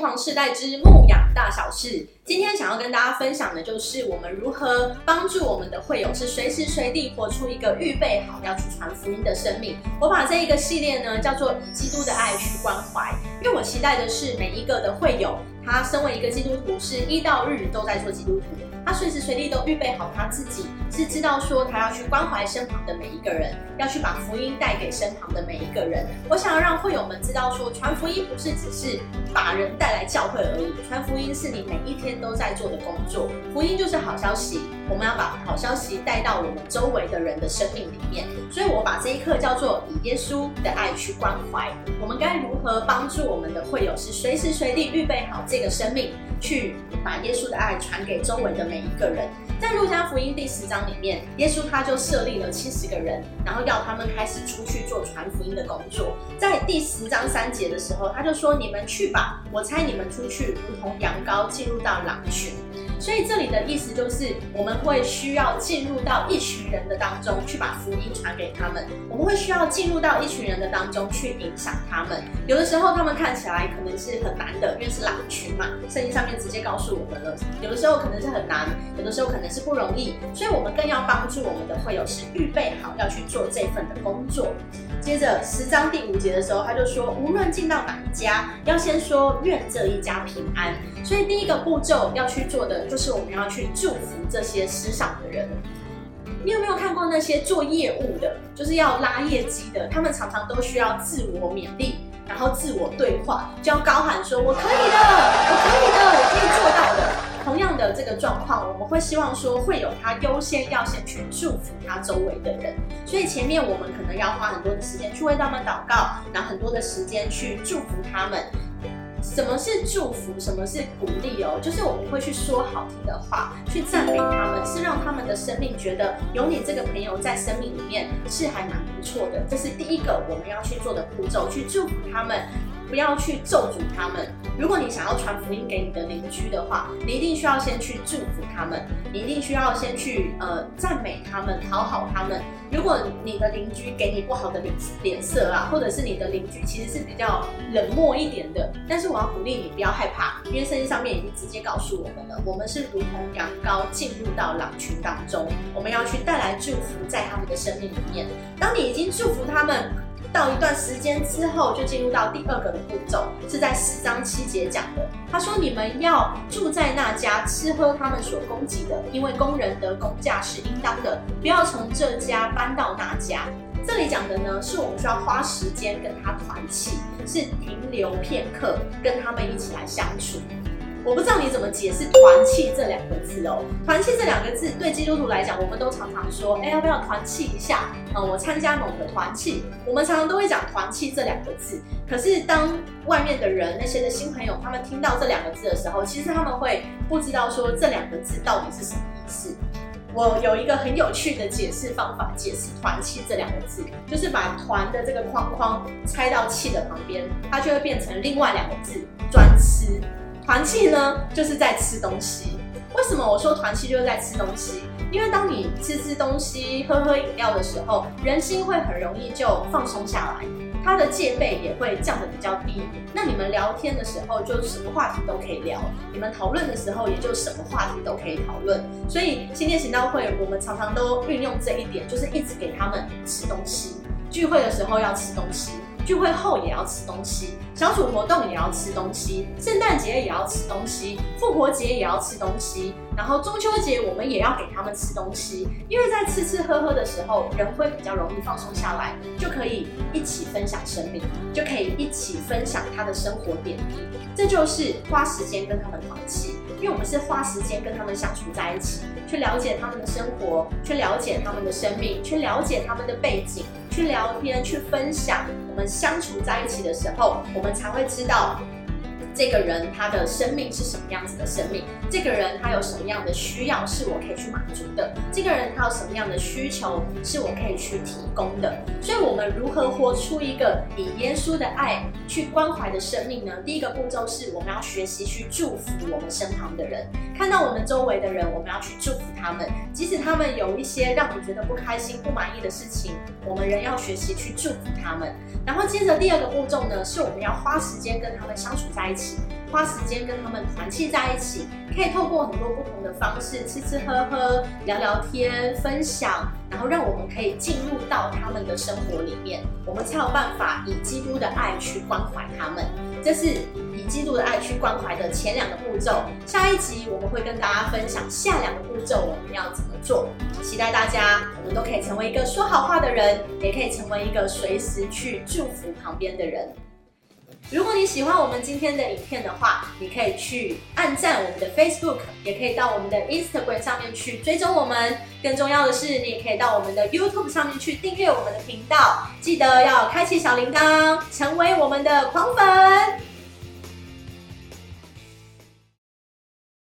皇世代之牧养大小事。今天想要跟大家分享的就是我们如何帮助我们的会友，是随时随地活出一个预备好要去传福音的生命。我把这一个系列呢叫做以基督的爱去关怀，因为我期待的是每一个的会友，他身为一个基督徒，是一到日都在做基督徒。他随时随地都预备好他自己，是知道说他要去关怀身旁的每一个人，要去把福音带给身旁的每一个人。我想要让会友们知道说，传福音不是只是把人带来教会而已，传福音是你每一天都在做的工作。福音就是好消息，我们要把好消息带到我们周围的人的生命里面。所以我把这一课叫做以耶稣的爱去关怀。我们该如何帮助我们的会友，是随时随地预备好这个生命，去把耶稣的爱传给周围的每一个人。在路加福音第十章里面，耶稣他就设立了七十个人，然后要他们开始出去做传福音的工作。在第十章三节的时候，他就说：“你们去吧，我猜你们出去，如同羊羔进入到狼群。”所以这里的意思就是，我们会需要进入到一群人的当中去把福音传给他们。我们会需要进入到一群人的当中去影响他们。有的时候他们看起来可能是很难的，因为是狼群嘛，圣经上面直接告诉我们了。有的时候可能是很难，有的时候可能是不容易。所以我们更要帮助我们的会友是预备好要去做这份的工作。接着十章第五节的时候，他就说，无论进到哪一家，要先说愿这一家平安。所以第一个步骤要去做的，就是我们要去祝福这些失丧的人。你有没有看过那些做业务的，就是要拉业绩的，他们常常都需要自我勉励，然后自我对话，就要高喊说：“我可以的，我可以的，我可以做到的。”同样的这个状况，我们会希望说，会有他优先要先去祝福他周围的人。所以前面我们可能要花很多的时间去为他们祷告，拿很多的时间去祝福他们。什么是祝福？什么是鼓励哦？就是我们会去说好听的话，去赞美他们，是让他们的生命觉得有你这个朋友在生命里面是还蛮不错的。这是第一个我们要去做的步骤，去祝福他们。不要去咒诅他们。如果你想要传福音给你的邻居的话，你一定需要先去祝福他们，你一定需要先去呃赞美他们，讨好他们。如果你的邻居给你不好的脸脸色啊，或者是你的邻居其实是比较冷漠一点的，但是我要鼓励你不要害怕，因为圣经上面已经直接告诉我们了，我们是如同羊羔进入到狼群当中，我们要去带来祝福在他们的生命里面。当你已经祝福他们。到一段时间之后，就进入到第二个的步骤，是在十章七节讲的。他说：“你们要住在那家，吃喝他们所供给的，因为工人的工价是应当的，不要从这家搬到那家。”这里讲的呢，是我们需要花时间跟他团契，是停留片刻，跟他们一起来相处。我不知道你怎么解释“团契”这两个字哦。团契这两个字对基督徒来讲，我们都常常说：“哎，要不要团契一下？”嗯，我参加某个团契。我们常常都会讲“团契”这两个字。可是当外面的人那些的新朋友他们听到这两个字的时候，其实他们会不知道说这两个字到底是什么意思。我有一个很有趣的解释方法，解释“团契”这两个字，就是把“团”的这个框框拆到“契”的旁边，它就会变成另外两个字“专吃”。团契呢，就是在吃东西。为什么我说团契就是在吃东西？因为当你吃吃东西、喝喝饮料的时候，人心会很容易就放松下来，他的戒备也会降得比较低。那你们聊天的时候，就什么话题都可以聊；你们讨论的时候，也就什么话题都可以讨论。所以新店行道会，我们常常都运用这一点，就是一直给他们吃东西。聚会的时候要吃东西。聚会后也要吃东西，小组活动也要吃东西，圣诞节也要吃东西，复活节也要吃东西，然后中秋节我们也要给他们吃东西，因为在吃吃喝喝的时候，人会比较容易放松下来，就可以一起分享生命，就可以一起分享他的生活点滴，这就是花时间跟他们团契，因为我们是花时间跟他们相处在一起，去了解他们的生活，去了解他们的生命，去了解他们的背景，去聊天，去分享。我们相处在一起的时候，我们才会知道。这个人他的生命是什么样子的生命？这个人他有什么样的需要是我可以去满足的？这个人他有什么样的需求是我可以去提供的？所以，我们如何活出一个以耶稣的爱去关怀的生命呢？第一个步骤是我们要学习去祝福我们身旁的人，看到我们周围的人，我们要去祝福他们，即使他们有一些让你觉得不开心、不满意的事情，我们仍要学习去祝福他们。然后接着第二个步骤呢，是我们要花时间跟他们相处在一起起。花时间跟他们团契在一起，可以透过很多不同的方式，吃吃喝喝、聊聊天、分享，然后让我们可以进入到他们的生活里面，我们才有办法以基督的爱去关怀他们。这是以基督的爱去关怀的前两个步骤。下一集我们会跟大家分享下两个步骤我们要怎么做。期待大家，我们都可以成为一个说好话的人，也可以成为一个随时去祝福旁边的人。如果你喜欢我们今天的影片的话，你可以去按赞我们的 Facebook，也可以到我们的 Instagram 上面去追踪我们。更重要的是，你也可以到我们的 YouTube 上面去订阅我们的频道，记得要开启小铃铛，成为我们的狂粉。